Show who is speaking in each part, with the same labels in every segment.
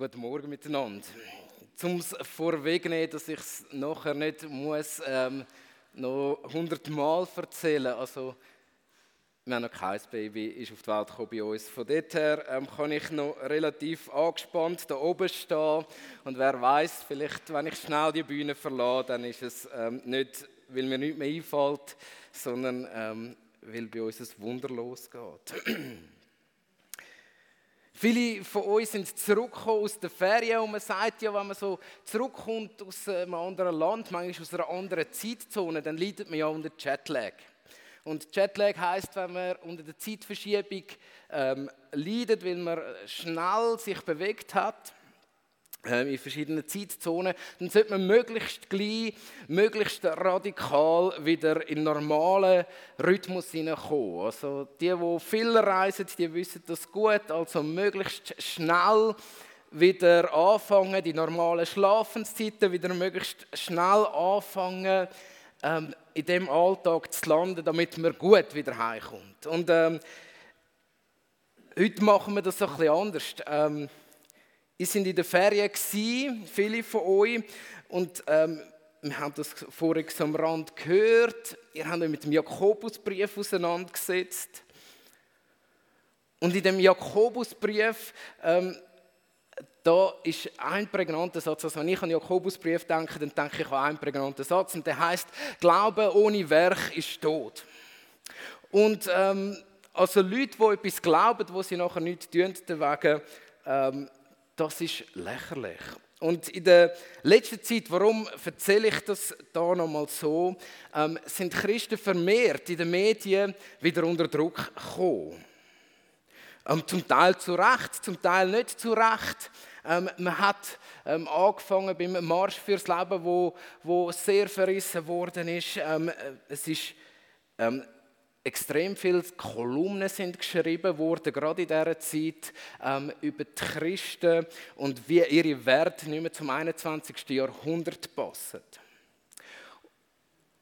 Speaker 1: Guten Morgen miteinander. Zum es vorwegnehmen, dass ich es nachher nicht muss, ähm, noch hundertmal erzählen Also, wir haben noch kein Baby, ist auf die Welt gekommen bei uns. Von dort her ähm, kann ich noch relativ angespannt da oben stehen. Und wer weiß, vielleicht, wenn ich schnell die Bühne verlasse, dann ist es ähm, nicht, weil mir nichts mehr einfällt, sondern ähm, weil bei uns ein Wunder losgeht. Viele von uns sind zurückgekommen aus der Ferien und man sagt ja, wenn man so zurückkommt aus einem anderen Land, manchmal aus einer anderen Zeitzone, dann leidet man ja unter Jetlag. Und Jetlag heißt, wenn man unter der Zeitverschiebung ähm, leidet, weil man schnell sich bewegt hat, in verschiedenen Zeitzonen, dann sollte man möglichst gleich, möglichst radikal wieder in normalen Rhythmus hineinkommen. Also die, die viel reisen, die wissen das gut, also möglichst schnell wieder anfangen, die normalen Schlafenszeiten wieder möglichst schnell anfangen, ähm, in dem Alltag zu landen, damit man gut wieder heimkommt. Und ähm, heute machen wir das so ein bisschen anders. Ähm, Ihr seid in der Ferien, gewesen, viele von euch, und ähm, wir haben das vorhin am Rand gehört. Ihr habt euch mit dem Jakobusbrief auseinandergesetzt. Und in dem Jakobusbrief, ähm, da ist ein prägnanter Satz. Also wenn ich an den Jakobusbrief denke, dann denke ich an einen prägnanten Satz. Und der heißt: Glaube ohne Werk ist tot. Und ähm, also Leute, die etwas glauben, wo sie nachher nichts tun, deswegen, ähm, das ist lächerlich. Und in der letzten Zeit, warum erzähle ich das da nochmal so, ähm, sind Christen vermehrt in den Medien wieder unter Druck gekommen. Ähm, zum Teil zu Recht, zum Teil nicht zu Recht. Ähm, man hat ähm, angefangen beim Marsch fürs Leben, wo, wo sehr verrissen worden ist. Ähm, es ist ähm, extrem viele Kolumnen sind geschrieben worden, gerade in dieser Zeit, ähm, über die Christen und wie ihre Werte nicht mehr zum 21. Jahrhundert passen.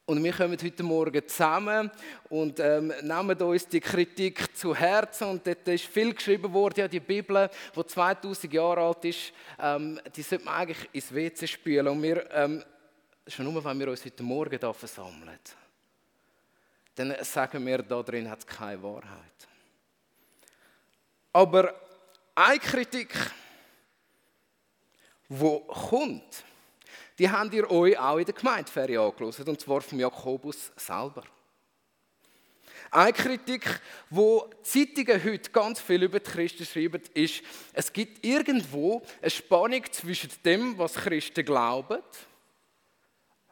Speaker 1: Und wir kommen heute Morgen zusammen und ähm, nehmen uns die Kritik zu Herzen. Und dort ist viel geschrieben worden, ja, die Bibel, die 2000 Jahre alt ist, ähm, die sollte man eigentlich ins WC spülen. Und wir, ähm, schon nur, wenn wir uns heute Morgen hier versammeln dann sagen wir, da drin hat es keine Wahrheit. Aber eine Kritik, die kommt, die habt ihr euch auch in der Gemeindeferie angeschaut, und zwar vom Jakobus selber. Eine Kritik, wo Zeitungen heute ganz viel über die Christen schreiben, ist, es gibt irgendwo eine Spannung zwischen dem, was Christen glauben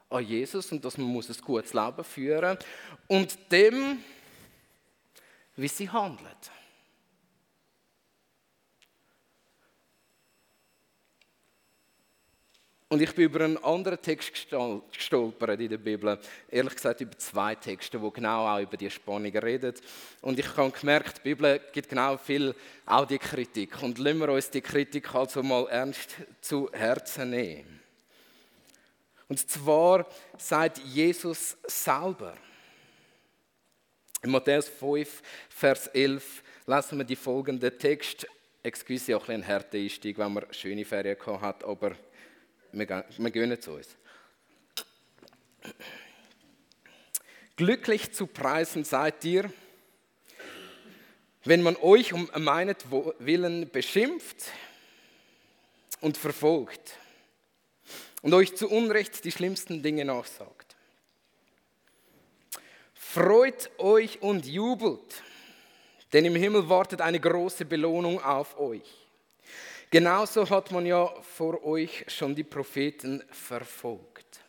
Speaker 1: an Jesus und dass man muss ein gutes Leben führen muss und dem, wie sie handelt. Und ich bin über einen anderen Text gestolpert in der Bibel. Ehrlich gesagt über zwei Texte, die genau auch über die Spannung reden. Und ich habe gemerkt, die Bibel gibt genau viel auch die Kritik. Und lassen wir uns die Kritik also mal ernst zu Herzen nehmen. Und zwar sagt Jesus selber. In Matthäus 5, Vers 11 lesen wir die folgenden Text. Excuse, auch ein härter Einstieg, wenn man schöne Ferien gehabt hat, aber wir, wir gönnen es uns. Glücklich zu preisen seid ihr, wenn man euch um meinetwillen beschimpft und verfolgt und euch zu Unrecht die schlimmsten Dinge nachsagt. Freut euch und jubelt, denn im Himmel wartet eine große Belohnung auf euch. Genauso hat man ja vor euch schon die Propheten verfolgt.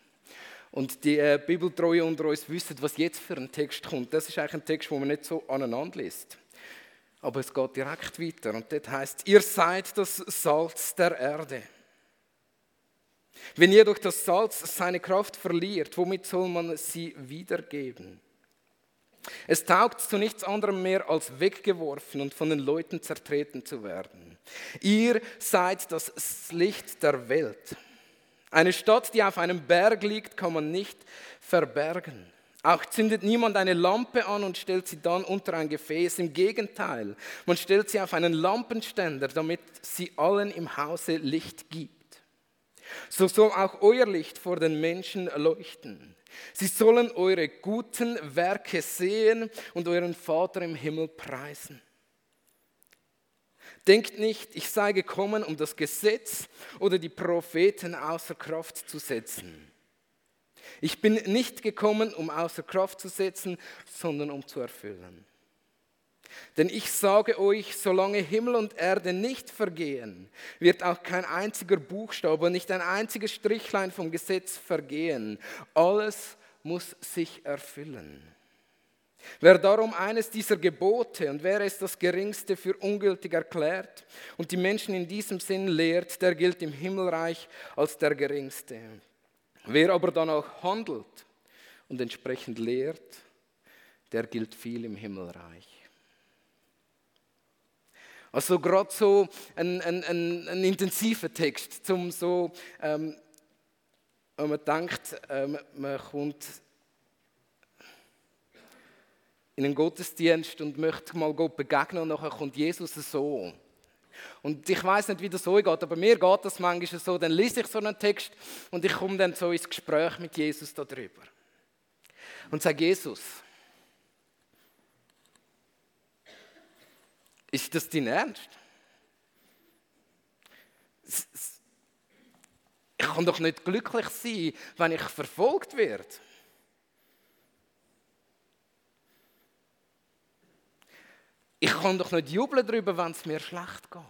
Speaker 1: Und die äh, Bibeltreue unter uns wissen, was jetzt für ein Text kommt. Das ist eigentlich ein Text, wo man nicht so aneinander liest. Aber es geht direkt weiter. Und dort heißt, ihr seid das Salz der Erde. Wenn jedoch das Salz seine Kraft verliert, womit soll man sie wiedergeben? Es taugt zu nichts anderem mehr, als weggeworfen und von den Leuten zertreten zu werden. Ihr seid das Licht der Welt. Eine Stadt, die auf einem Berg liegt, kann man nicht verbergen. Auch zündet niemand eine Lampe an und stellt sie dann unter ein Gefäß. Im Gegenteil, man stellt sie auf einen Lampenständer, damit sie allen im Hause Licht gibt. So soll auch euer Licht vor den Menschen leuchten. Sie sollen eure guten Werke sehen und euren Vater im Himmel preisen. Denkt nicht, ich sei gekommen, um das Gesetz oder die Propheten außer Kraft zu setzen. Ich bin nicht gekommen, um außer Kraft zu setzen, sondern um zu erfüllen. Denn ich sage euch, solange Himmel und Erde nicht vergehen, wird auch kein einziger Buchstabe, nicht ein einziges Strichlein vom Gesetz vergehen. Alles muss sich erfüllen. Wer darum eines dieser Gebote und wer es das geringste für ungültig erklärt und die Menschen in diesem Sinn lehrt, der gilt im Himmelreich als der geringste. Wer aber danach handelt und entsprechend lehrt, der gilt viel im Himmelreich. Also gerade so ein, ein, ein, ein, intensiver Text, zum so, ähm, wenn man denkt, ähm, man kommt in einen Gottesdienst und möchte mal Gott begegnen und nachher kommt Jesus so. Und ich weiß nicht, wie das so geht, aber mir geht das manchmal so, dann lese ich so einen Text und ich komme dann so ins Gespräch mit Jesus darüber. Und sage, Jesus, ist das dein Ernst? Ich kann doch nicht glücklich sein, wenn ich verfolgt werde. Ich kann doch nicht jubeln darüber, wenn es mir schlecht geht.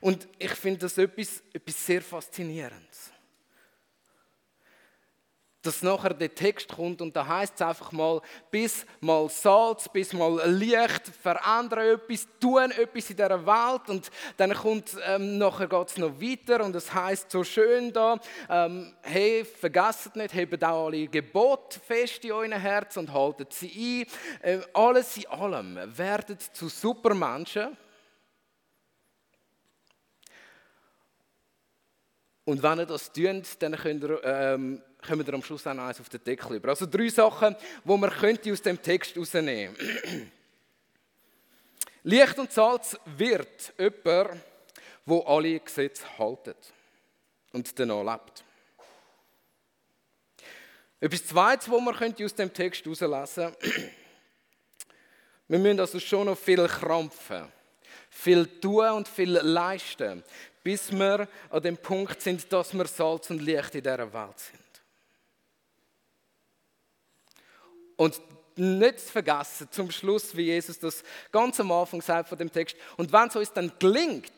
Speaker 1: Und ich finde das etwas, etwas sehr Faszinierendes dass nachher der Text kommt und da heißt es einfach mal, bis mal Salz, bis mal Licht, verändern etwas, tun etwas in dieser Welt und dann kommt, ähm, nachher geht noch weiter und es heißt so schön da, ähm, hey, vergesst nicht, hebt auch alle Gebote fest in euren Herz und haltet sie ein. Ähm, alles in allem, werdet zu Supermenschen. Und wenn ihr das tut, dann könnt ihr ähm, kommen wir am Schluss auch noch eins auf den Deckel über. Also drei Sachen, die man könnte aus dem Text herausnehmen Licht und Salz wird jemand, wo alle Gesetze haltet und danach lebt. Etwas Zweites, was man könnte aus dem Text herauslesen könnte, wir müssen also schon noch viel krampfen, viel tun und viel leisten, bis wir an dem Punkt sind, dass wir Salz und Licht in dieser Welt sind. Und nicht zu vergessen, zum Schluss, wie Jesus das ganz am Anfang sagt von dem Text. Und wenn es uns dann gelingt,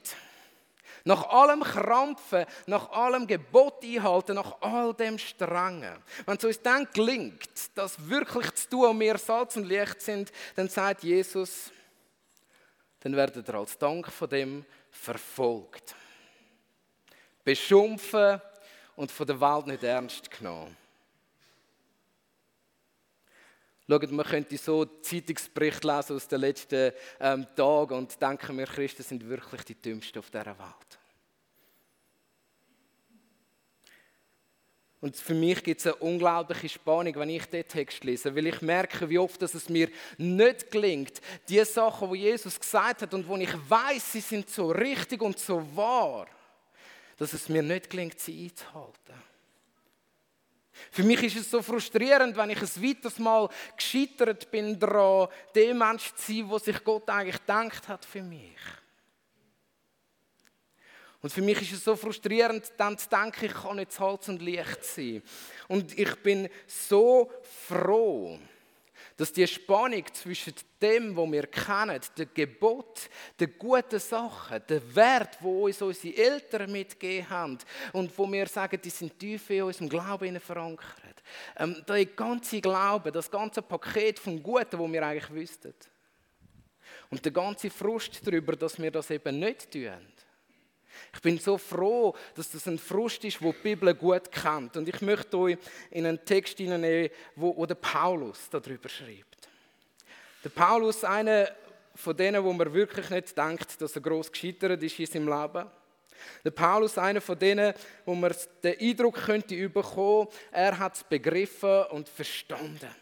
Speaker 1: nach allem Krampfen, nach allem Gebot einhalten, nach all dem Strengen, wenn es uns dann gelingt, das wirklich zu tun und wir Salz und Licht sind, dann sagt Jesus, dann werdet ihr als Dank von dem verfolgt, beschumpfen und von der Welt nicht ernst genommen. Schaut, man könnte so Zeitungsbericht lesen aus den letzten ähm, Tagen und denken, wir Christen sind wirklich die Dümmsten auf dieser Welt. Und für mich gibt es eine unglaubliche Spannung, wenn ich den Text lese, weil ich merke, wie oft dass es mir nicht gelingt, die Sachen, die Jesus gesagt hat und wo ich weiß, sie sind so richtig und so wahr, dass es mir nicht gelingt, sie einzuhalten. Für mich ist es so frustrierend, wenn ich ein weiteres Mal gescheitert bin daran, dem Mensch zu sein, was sich Gott eigentlich gedacht hat für mich. Und für mich ist es so frustrierend, dann zu denken, ich kann nicht Holz und Licht sein. Und ich bin so froh, dass die Spannung zwischen dem, was wir kennen, dem Gebot, den guten Sachen, dem Wert, wo uns unsere Eltern mitgegeben haben und wo wir sagen, die sind tief in unserem Glauben verankert. Ähm, der ganze Glaube, das ganze Paket vom Guten, wo wir eigentlich wüssten. Und der ganze Frust darüber, dass wir das eben nicht tun. Ich bin so froh, dass das ein Frust ist, wo die Bibel gut kennt. Und ich möchte euch in einen Text hineinnehmen, wo, wo der Paulus darüber schreibt. Der Paulus, einer von denen, wo man wirklich nicht denkt, dass er groß gescheitert ist in seinem Leben. Der Paulus, einer von denen, wo man den Eindruck könnte bekommen, er hat es begriffen und verstanden.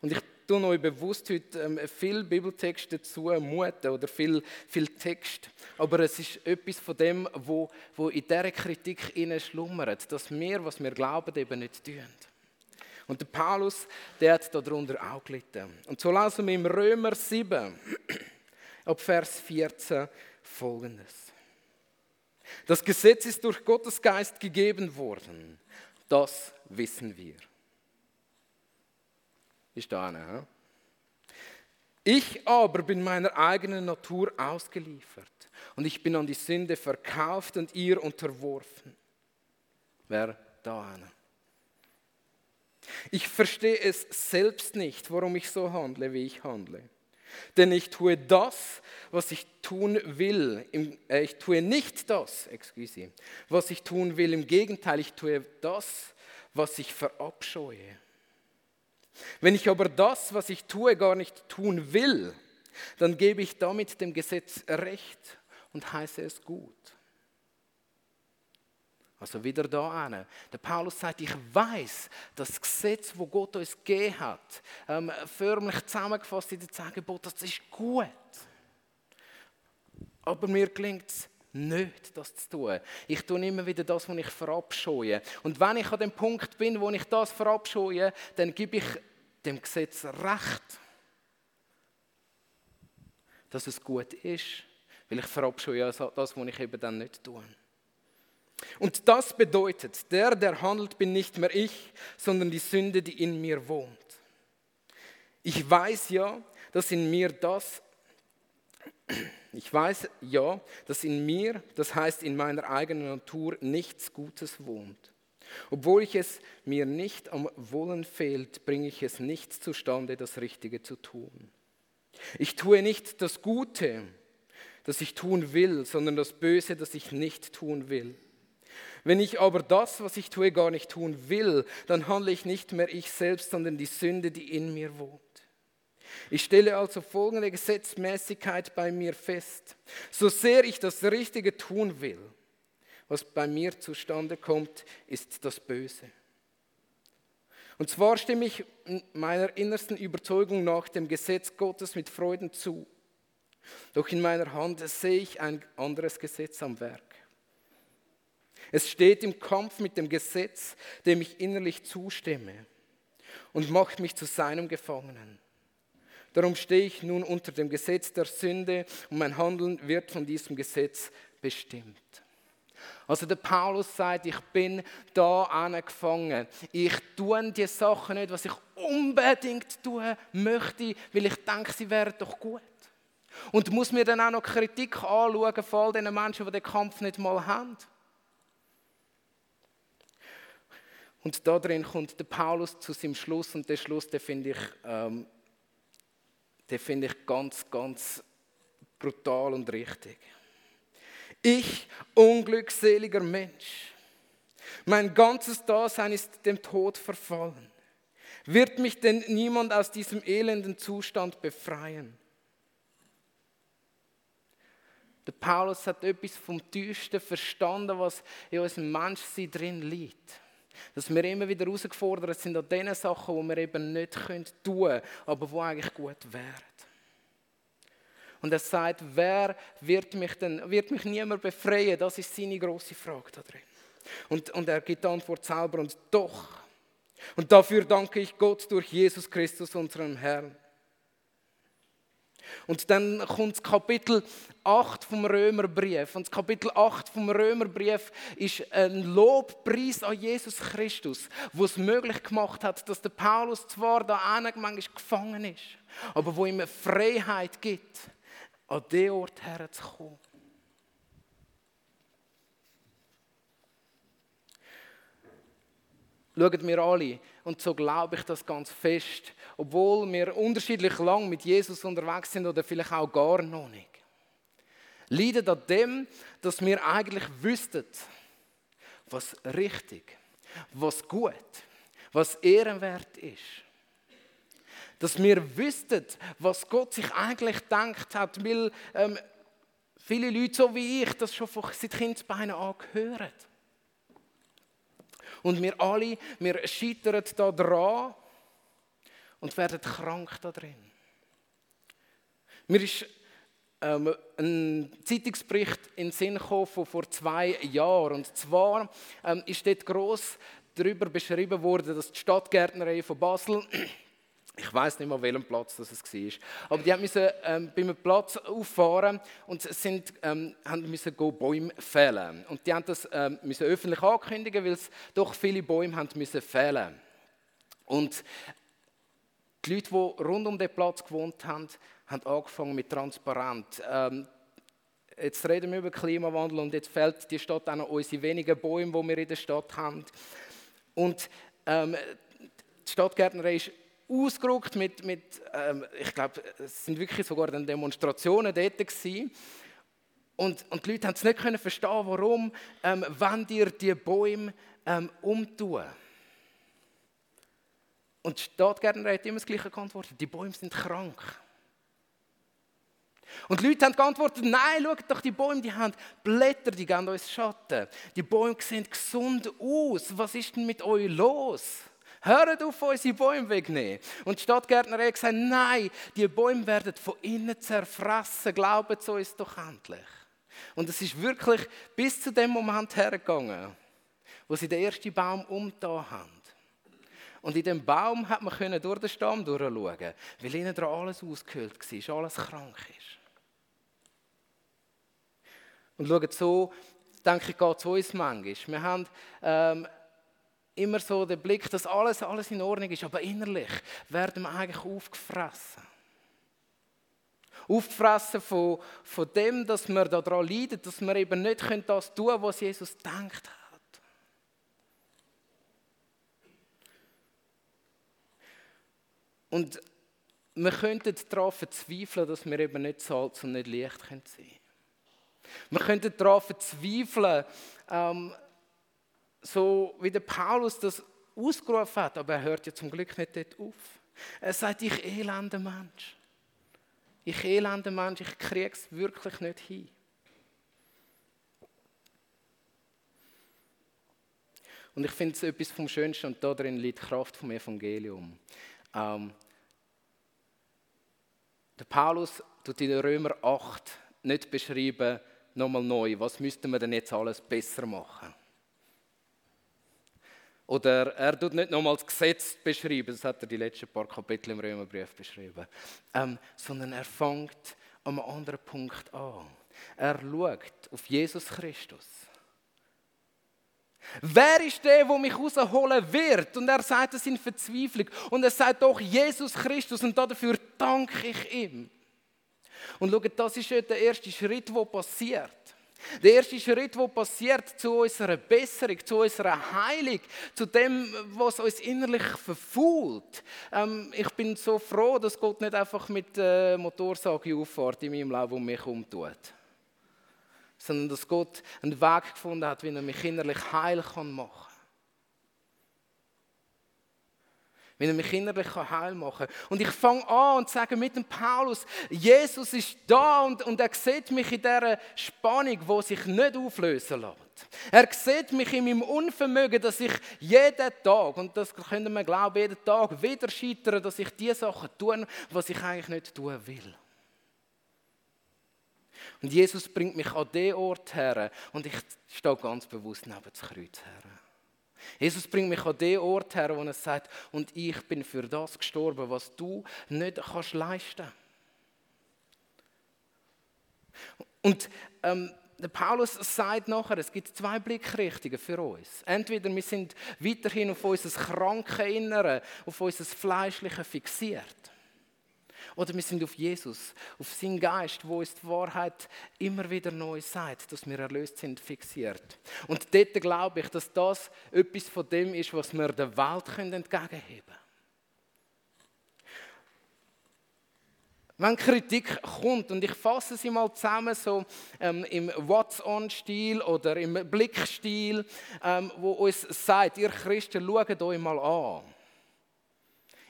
Speaker 1: Und ich tue euch bewusst heute ähm, viel Bibeltext dazu muten oder viel, viel Text. Aber es ist etwas von dem, wo, wo in dieser Kritik schlummert, dass wir, was wir glauben, eben nicht tun. Und der Paulus, der hat darunter auch gelitten. Und so lesen wir im Römer 7, ab Vers 14, folgendes. Das Gesetz ist durch Gottes Geist gegeben worden. Das wissen wir. Ist da einer? Ich aber bin meiner eigenen Natur ausgeliefert und ich bin an die Sünde verkauft und ihr unterworfen. Wer da einer? Ich verstehe es selbst nicht, warum ich so handle, wie ich handle. Denn ich tue das, was ich tun will. Im, äh, ich tue nicht das, excuse, was ich tun will. Im Gegenteil, ich tue das, was ich verabscheue. Wenn ich aber das, was ich tue, gar nicht tun will, dann gebe ich damit dem Gesetz recht und heiße es gut. Also wieder da eine. Der Paulus sagt, ich weiß, das Gesetz, wo Gott uns gegeben hat, ähm, förmlich zusammengefasst in den zehn das ist gut. Aber mir gelingt es nicht, das zu tun. Ich tue immer wieder das, was ich verabscheue. Und wenn ich an dem Punkt bin, wo ich das verabscheue, dann gebe ich dem Gesetz recht, dass es gut ist, weil ich verabscheue das, was ich eben dann nicht tue. Und das bedeutet, der, der handelt, bin nicht mehr ich, sondern die Sünde, die in mir wohnt. Ich weiß ja, dass in mir das, ich weiß ja, dass in mir, das heißt in meiner eigenen Natur, nichts Gutes wohnt. Obwohl ich es mir nicht am Wollen fehlt, bringe ich es nicht zustande, das Richtige zu tun. Ich tue nicht das Gute, das ich tun will, sondern das Böse, das ich nicht tun will. Wenn ich aber das, was ich tue, gar nicht tun will, dann handle ich nicht mehr ich selbst, sondern die Sünde, die in mir wohnt. Ich stelle also folgende Gesetzmäßigkeit bei mir fest. So sehr ich das Richtige tun will, was bei mir zustande kommt, ist das Böse. Und zwar stimme ich meiner innersten Überzeugung nach dem Gesetz Gottes mit Freuden zu. Doch in meiner Hand sehe ich ein anderes Gesetz am Werk. Es steht im Kampf mit dem Gesetz, dem ich innerlich zustimme und macht mich zu seinem Gefangenen. Darum stehe ich nun unter dem Gesetz der Sünde und mein Handeln wird von diesem Gesetz bestimmt. Also der Paulus sagt, ich bin da angefangen. Ich tue die Sachen nicht, was ich unbedingt tun möchte, weil ich denke, sie wären doch gut. Und muss mir dann auch noch Kritik anschauen von all den Menschen, die den Kampf nicht mal haben. Und da drin kommt der Paulus zu seinem Schluss und der Schluss, den finde ich, ähm, den finde ich ganz, ganz brutal und richtig. Ich, unglückseliger Mensch, mein ganzes Dasein ist dem Tod verfallen. Wird mich denn niemand aus diesem elenden Zustand befreien? Der Paulus hat etwas vom Tiefsten verstanden, was in unserem Menschsein drin liegt. Dass wir immer wieder herausgefordert sind an den Sachen, die wir eben nicht tun können, aber die eigentlich gut wären. Und er sagt, wer wird mich denn, wird mich niemand befreien? Das ist seine große Frage da drin. Und, und er gibt die Antwort selber und doch. Und dafür danke ich Gott durch Jesus Christus, unseren Herrn. Und dann kommt das Kapitel 8 vom Römerbrief. Und das Kapitel 8 vom Römerbrief ist ein Lobpreis an Jesus Christus, wo es möglich gemacht hat, dass der Paulus zwar da manchmal gefangen ist, aber wo ihm eine Freiheit gibt, an den Ort herzukommen. Schaut mir alle, und so glaube ich das ganz fest, obwohl wir unterschiedlich lang mit Jesus unterwegs sind oder vielleicht auch gar noch nicht. Leidet an dem, dass wir eigentlich wüssten, was richtig, was gut, was ehrenwert ist. Dass wir wüssten, was Gott sich eigentlich denkt hat, weil ähm, viele Leute, so wie ich, das schon seit Kindesbeinen angehören. Und wir alle, wir scheitern da dran und werden krank da drin. Mir ist ähm, ein Zeitungsbericht in den Sinn gekommen von vor zwei Jahren. Und zwar ähm, ist dort gross darüber beschrieben worden, dass die Stadtgärtnerei von Basel ich weiß nicht mehr, welchem Platz das es war. Aber die mussten ähm, bei einem Platz auffahren und sind, ähm, haben Bäume fällen. Und die haben das ähm, müssen öffentlich ankündigen, weil es doch viele Bäume haben müssen fällen. Und die Leute, die rund um den Platz gewohnt haben, haben angefangen mit Transparent. Ähm, jetzt reden wir über Klimawandel und jetzt fällt die Stadt auch noch unsere wenigen Bäume, die wir in der Stadt haben. Und ähm, die Stadtgärtnerei ist ausgerückt mit, mit ähm, ich glaube, es sind wirklich sogar Demonstrationen dort gewesen. Und, und die Leute haben es nicht können verstehen, warum, ähm, wenn dir die Bäume ähm, umtun. Und die Stadtgärtner hat immer das Gleiche geantwortet, die Bäume sind krank. Und die Leute haben geantwortet, nein, schaut doch, die Bäume, die haben Blätter, die geben uns Schatten. Die Bäume sehen gesund aus. Was ist denn mit euch los? Hört auf, unsere Bäume wegnehmen. Und die Stadtgärtner hat gesagt, nein, die Bäume werden von innen zerfressen. Glaubt zu uns doch endlich. Und es ist wirklich bis zu dem Moment hergegangen, wo sie den ersten Baum umgetan haben. Und in dem Baum hat man durch den Stamm durchschauen, weil innen dran alles ausgehöhlt war, alles krank ist. Und schaut so, denke ich, geht es uns manchmal. Wir haben ähm, immer so den Blick, dass alles, alles in Ordnung ist, aber innerlich werden wir eigentlich aufgefressen. Aufgefressen von, von dem, dass wir daran leiden, dass wir eben nicht das tun können, was Jesus denkt hat. Und wir könnten darauf verzweifeln, dass wir eben nicht Salz und nicht Licht sein können. Wir könnten darauf verzweifeln, ähm, so wie der Paulus das ausgerufen hat, aber er hört ja zum Glück nicht dort auf. Er sagt, ich elender Mensch. Ich elender Mensch, ich kriege es wirklich nicht hin. Und ich finde es etwas vom Schönsten und darin liegt die Kraft vom Evangelium. Ähm, der Paulus tut in Römer 8 nicht beschreiben, nochmal neu, was müssten wir denn jetzt alles besser machen. Oder er tut nicht nochmal das Gesetz beschreiben, das hat er die letzten paar Kapitel im Römerbrief beschrieben, ähm, sondern er fängt am anderen Punkt an. Er schaut auf Jesus Christus. Wer ist der, der mich rausholen wird? Und er sagt es in Verzweiflung. Und er sagt doch Jesus Christus und dafür danke ich ihm. Und schaut, das ist der erste Schritt, der passiert. Der erste Schritt, der passiert zu unserer Besserung, zu unserer Heilung, zu dem, was uns innerlich verfault. Ähm, ich bin so froh, dass Gott nicht einfach mit der Motorsage auffährt in meinem Leben und mich umtut. Sondern dass Gott einen Weg gefunden hat, wie er mich innerlich heil machen kann. Wenn er mich innerlich heil machen kann. Und ich fange an und sage mit dem Paulus, Jesus ist da und, und er sieht mich in dieser Spannung, wo sich nicht auflösen lässt. Er sieht mich in meinem Unvermögen, dass ich jeden Tag, und das können wir glauben, jeden Tag wieder scheitere, dass ich die Sachen tue, was ich eigentlich nicht tun will. Und Jesus bringt mich an den Ort her und ich stehe ganz bewusst neben das Kreuz her. Jesus bringt mich an den Ort her, wo er sagt, und ich bin für das gestorben, was du nicht kannst leisten. Und ähm, der Paulus sagt nachher, es gibt zwei Blickrichtungen für uns. Entweder wir sind weiterhin auf unser kranke Innere, auf unser Fleischliche fixiert. Oder wir sind auf Jesus, auf seinen Geist, wo uns die Wahrheit immer wieder neu sagt, dass wir erlöst sind, fixiert. Und dort glaube ich, dass das etwas von dem ist, was wir der Welt entgegenheben können. Wenn Kritik kommt, und ich fasse sie mal zusammen, so ähm, im What's-on-Stil oder im Blick-Stil, ähm, wo uns sagt, ihr Christen, schaut euch mal an.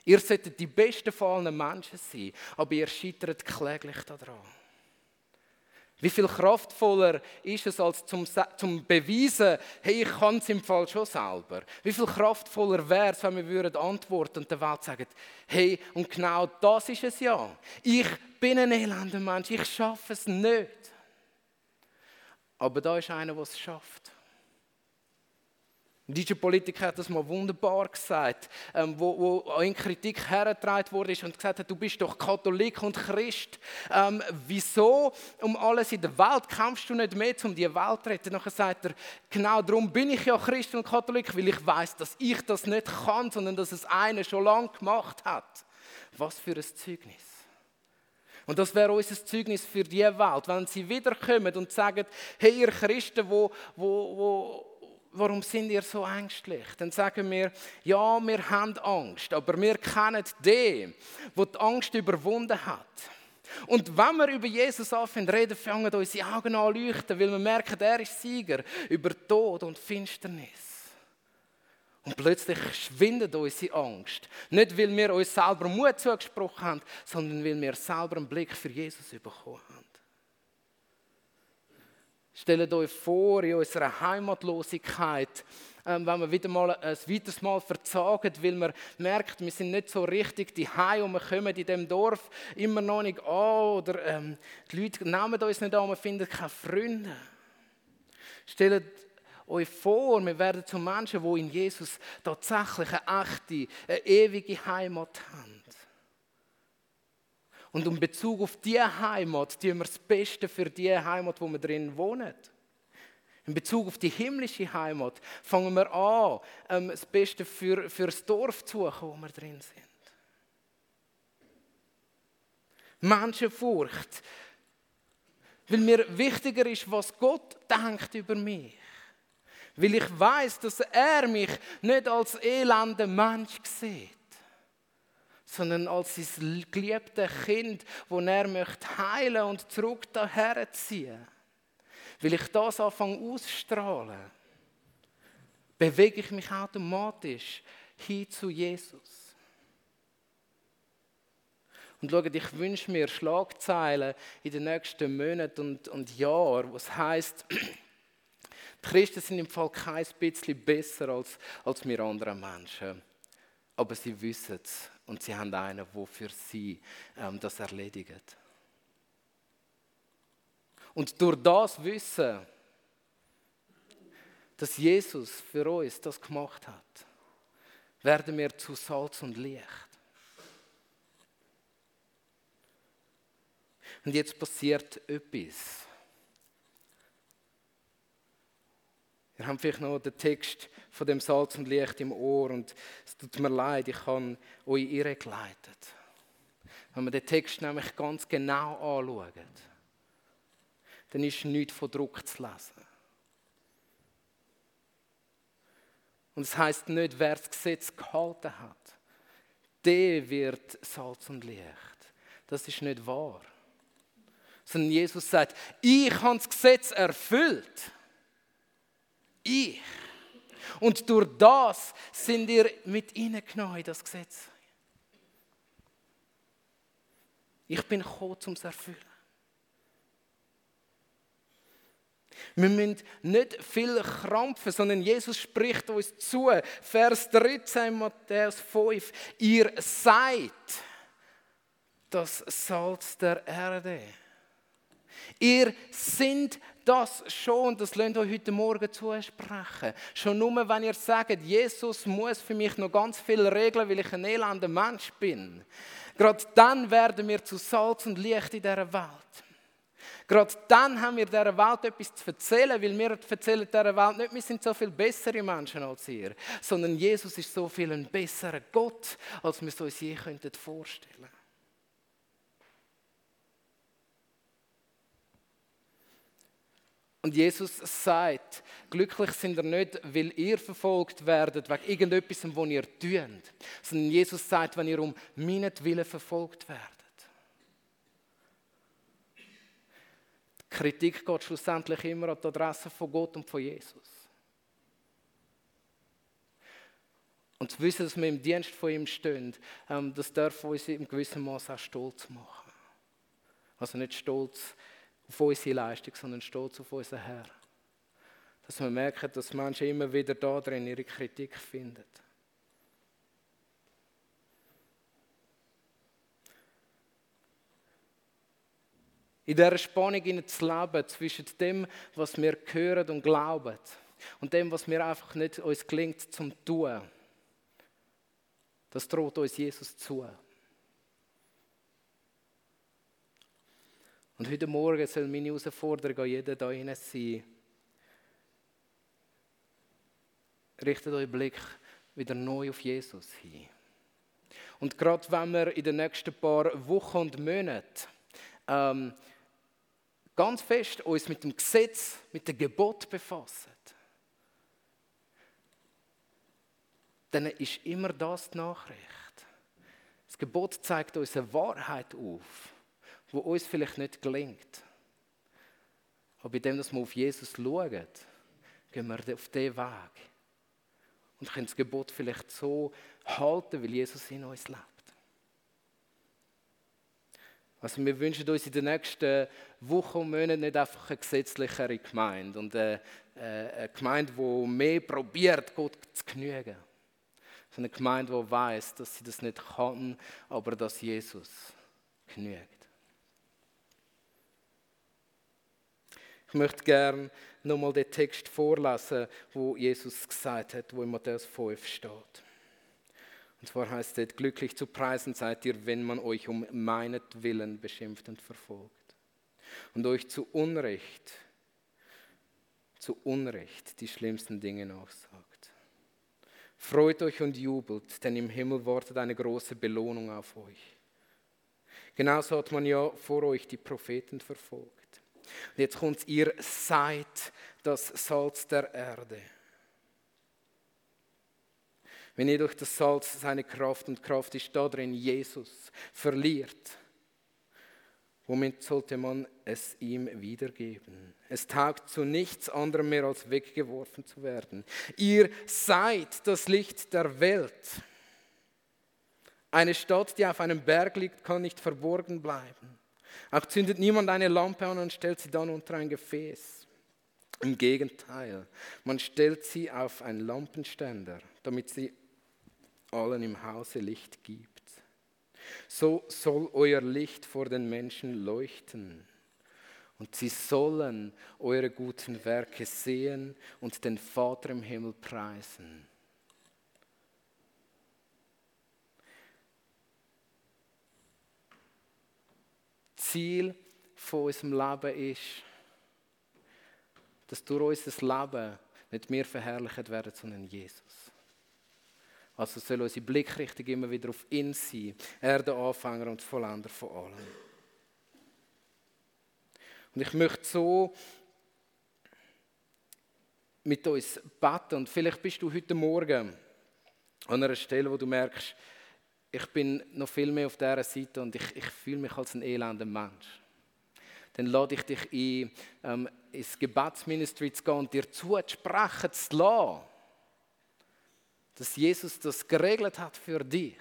Speaker 1: Ihr solltet die besten von Menschen sein, aber ihr scheitert kläglich daran. Wie viel kraftvoller ist es, als zum, zum beweisen, hey, ich kann es im Fall schon selber. Wie viel kraftvoller wäre es, wenn wir würden antworten und der Welt sagen, hey, und genau das ist es ja. Ich bin ein elender Mensch, ich schaffe es nicht. Aber da ist einer, der es schafft. Ein deutscher Politiker hat das mal wunderbar gesagt, ähm, wo, wo in Kritik hergetragen wurde und gesagt hat, du bist doch Katholik und Christ. Ähm, wieso um alles in der Welt kämpfst du nicht mehr, um die Welt zu retten? Nachher sagt er, genau darum bin ich ja Christ und Katholik, weil ich weiß, dass ich das nicht kann, sondern dass es einer schon lange gemacht hat. Was für ein Zeugnis. Und das wäre unser Zeugnis für die Welt, wenn sie wiederkommen und sagen, hey ihr Christen, wo, wo, wo warum sind ihr so ängstlich? Dann sagen wir, ja, wir haben Angst, aber wir kennen den, der die Angst überwunden hat. Und wenn wir über Jesus anfangen reden, fangen unsere Augen an leuchten, weil wir merken, er ist Sieger über Tod und Finsternis. Und plötzlich schwindet unsere Angst. Nicht, weil wir uns selber Mut zugesprochen haben, sondern weil wir selber einen Blick für Jesus bekommen haben. Stellt euch vor, in unserer Heimatlosigkeit, ähm, wenn wir wieder mal ein weiteres Mal verzagen, weil man merkt, wir sind nicht so richtig die und wir kommen in dem Dorf immer noch nicht an oder ähm, die Leute nehmen uns nicht an, wir finden keine Freunde. Stellt euch vor, wir werden zu Menschen, die in Jesus tatsächlich eine echte, eine ewige Heimat haben. Und in Bezug auf diese Heimat tun wir das Beste für die Heimat, wo wir drin wohnen. In Bezug auf die himmlische Heimat fangen wir an, ähm, das Beste für, für das Dorf zu suchen, wo wir drin sind. Menschenfurcht. Weil mir wichtiger ist, was Gott denkt über mich. Weil ich weiß, dass er mich nicht als elender Mensch sieht sondern als sein geliebtes Kind, wo er möchte heilen und zurück daher ziehen. Will ich das anfangen ausstrahlen, bewege ich mich automatisch hin zu Jesus. Und schaut, ich wünsche mir Schlagzeilen in den nächsten Monaten und, und Jahren, was heißt, die Christen sind im Fall kein bisschen besser als, als wir anderen Menschen. Aber sie wissen es und sie haben einen, der für sie ähm, das erledigt. Und durch das Wissen, dass Jesus für uns das gemacht hat, werden wir zu Salz und Licht. Und jetzt passiert etwas. Wir haben vielleicht noch den Text von dem Salz und Licht im Ohr und es tut mir leid, ich habe euch irregeleitet. Wenn wir den Text nämlich ganz genau anschauen, dann ist nichts von Druck zu lesen. Und es heißt nicht, wer das Gesetz gehalten hat, der wird Salz und Licht. Das ist nicht wahr. Sondern Jesus sagt, ich habe das Gesetz erfüllt. Ich. Und durch das sind ihr mit hineingenommen in das Gesetz. Ich bin gekommen, um es zu erfüllen. Wir müssen nicht viel krampfen, sondern Jesus spricht uns zu. Vers 13, Matthäus 5. Ihr seid das Salz der Erde. Ihr seid das schon, das lasst euch heute Morgen zusprechen. Schon nur, wenn ihr sagt, Jesus muss für mich noch ganz viel regeln, weil ich ein elender Mensch bin. Gerade dann werden wir zu Salz und Licht in dieser Welt. Gerade dann haben wir dieser Welt etwas zu erzählen, weil wir erzählen dieser Welt nicht, wir sind so viel bessere Menschen als ihr, sondern Jesus ist so viel ein besserer Gott, als wir es uns je vorstellen könnten. Und Jesus sagt, glücklich sind ihr nicht, weil ihr verfolgt werdet, wegen irgendetwas, was ihr tut. Sondern Jesus sagt, wenn ihr um meinetwillen verfolgt werdet. Die Kritik geht schlussendlich immer an die Adresse von Gott und von Jesus. Und zu wissen, dass wir im Dienst von ihm stehen, ähm, das darf uns in gewissem Maße auch stolz machen. Also nicht stolz auf unsere Leistung, sondern stolz auf unseren Herr. Dass wir merken, dass Menschen immer wieder da drin ihre Kritik finden. In dieser Spannung zu leben zwischen dem, was wir hören und glauben, und dem, was mir einfach nicht uns gelingt zum tun. Das droht uns Jesus zu. Und heute Morgen soll meine Herausforderung an jeden da hinein sein. Richtet euren Blick wieder neu auf Jesus hin. Und gerade wenn wir in den nächsten paar Wochen und Monaten ähm, ganz fest uns mit dem Gesetz, mit dem Gebot befassen, dann ist immer das die Nachricht. Das Gebot zeigt uns eine Wahrheit auf, wo uns vielleicht nicht gelingt. Aber bei dem, dass wir auf Jesus schauen, gehen wir auf diesen Weg und können das Gebot vielleicht so halten, weil Jesus in uns lebt. Also wir wünschen uns in den nächsten Wochen und Monaten nicht einfach eine gesetzlichere Gemeinde und eine, eine Gemeinde, die mehr probiert, Gott zu genügen so eine Gemeinde, die weiß, dass sie das nicht kann, aber dass Jesus genügt. Ich möchte gerne nochmal den Text vorlesen, wo Jesus gesagt hat, wo in Matthäus 5 steht. Und zwar heißt es, glücklich zu preisen seid ihr, wenn man euch um meinetwillen beschimpft und verfolgt und euch zu Unrecht, zu Unrecht die schlimmsten Dinge nachsagt. Freut euch und jubelt, denn im Himmel wartet eine große Belohnung auf euch. Genauso hat man ja vor euch die Propheten verfolgt. Und jetzt kommt ihr seid das Salz der Erde. Wenn ihr durch das Salz seine Kraft und Kraft ist da drin Jesus verliert, Womit sollte man es ihm wiedergeben? Es taugt zu nichts anderem mehr, als weggeworfen zu werden. Ihr seid das Licht der Welt. Eine Stadt, die auf einem Berg liegt, kann nicht verborgen bleiben. Auch zündet niemand eine Lampe an und stellt sie dann unter ein Gefäß. Im Gegenteil, man stellt sie auf einen Lampenständer, damit sie allen im Hause Licht gibt. So soll euer Licht vor den Menschen leuchten. Und sie sollen eure guten Werke sehen und den Vater im Himmel preisen. Ziel von unserem Leben ist, dass durch unser Leben nicht mehr verherrlicht werden, sondern Jesus. Also soll unsere Blickrichtung immer wieder auf ihn sein. Er der Anfänger und Vollender von allem. Und ich möchte so mit uns beten. Und vielleicht bist du heute Morgen an einer Stelle, wo du merkst, ich bin noch viel mehr auf dieser Seite und ich, ich fühle mich als ein elender Mensch. Dann lade ich dich ein, ähm, ins Gebetsministry zu gehen und dir zuzusprechen zu lassen dass Jesus das geregelt hat für dich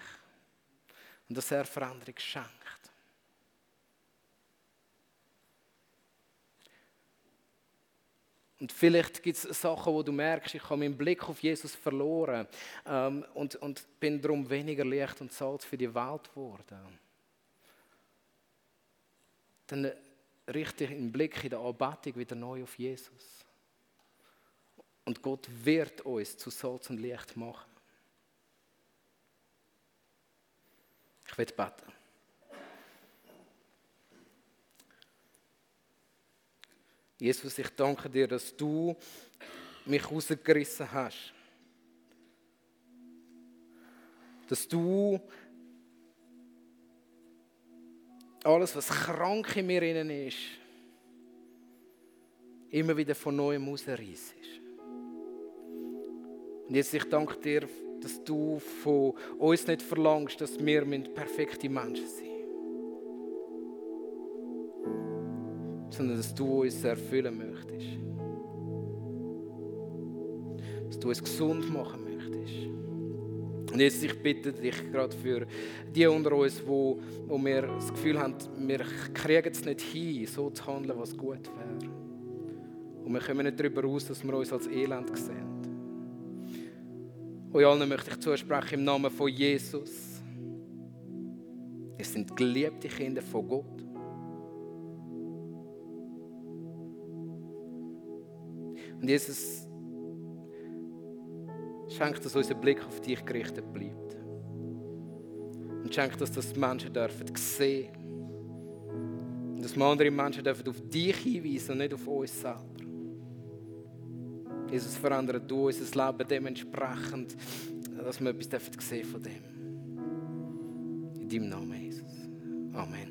Speaker 1: und dass er Veränderung schenkt. Und vielleicht gibt es Sachen, wo du merkst, ich habe meinen Blick auf Jesus verloren ähm, und, und bin darum weniger Licht und Salz für die Welt geworden. Dann richte ich den Blick in der Anbetung wieder neu auf Jesus. Und Gott wird uns zu Salz und Licht machen. Ich werde beten. Jesus, ich danke dir, dass du mich rausgerissen hast. Dass du alles, was krank in mir innen ist, immer wieder von neuem rausreißt. Und jetzt, ich danke dir, dass du von uns nicht verlangst, dass wir perfekte Menschen sind. Sondern dass du uns erfüllen möchtest. Dass du uns gesund machen möchtest. Und Jesus, ich bitte dich gerade für die unter uns, wo, wo wir das Gefühl haben, wir kriegen es nicht hin, so zu handeln, was gut wäre. Und wir kommen nicht darüber raus, dass wir uns als Elend sehen. Euch allen möchte ich zusprechen im Namen von Jesus. Ihr sind geliebte Kinder von Gott. Und Jesus schenkt, dass unser Blick auf dich gerichtet bleibt. Und schenkt, dass das Menschen dürfen sehen. Und dass wir andere Menschen dürfen auf dich hinweisen und nicht auf uns selber. Jesus, verändert du unser Leben dementsprechend, dass wir etwas sehen von dem. In deinem Namen, Jesus. Amen.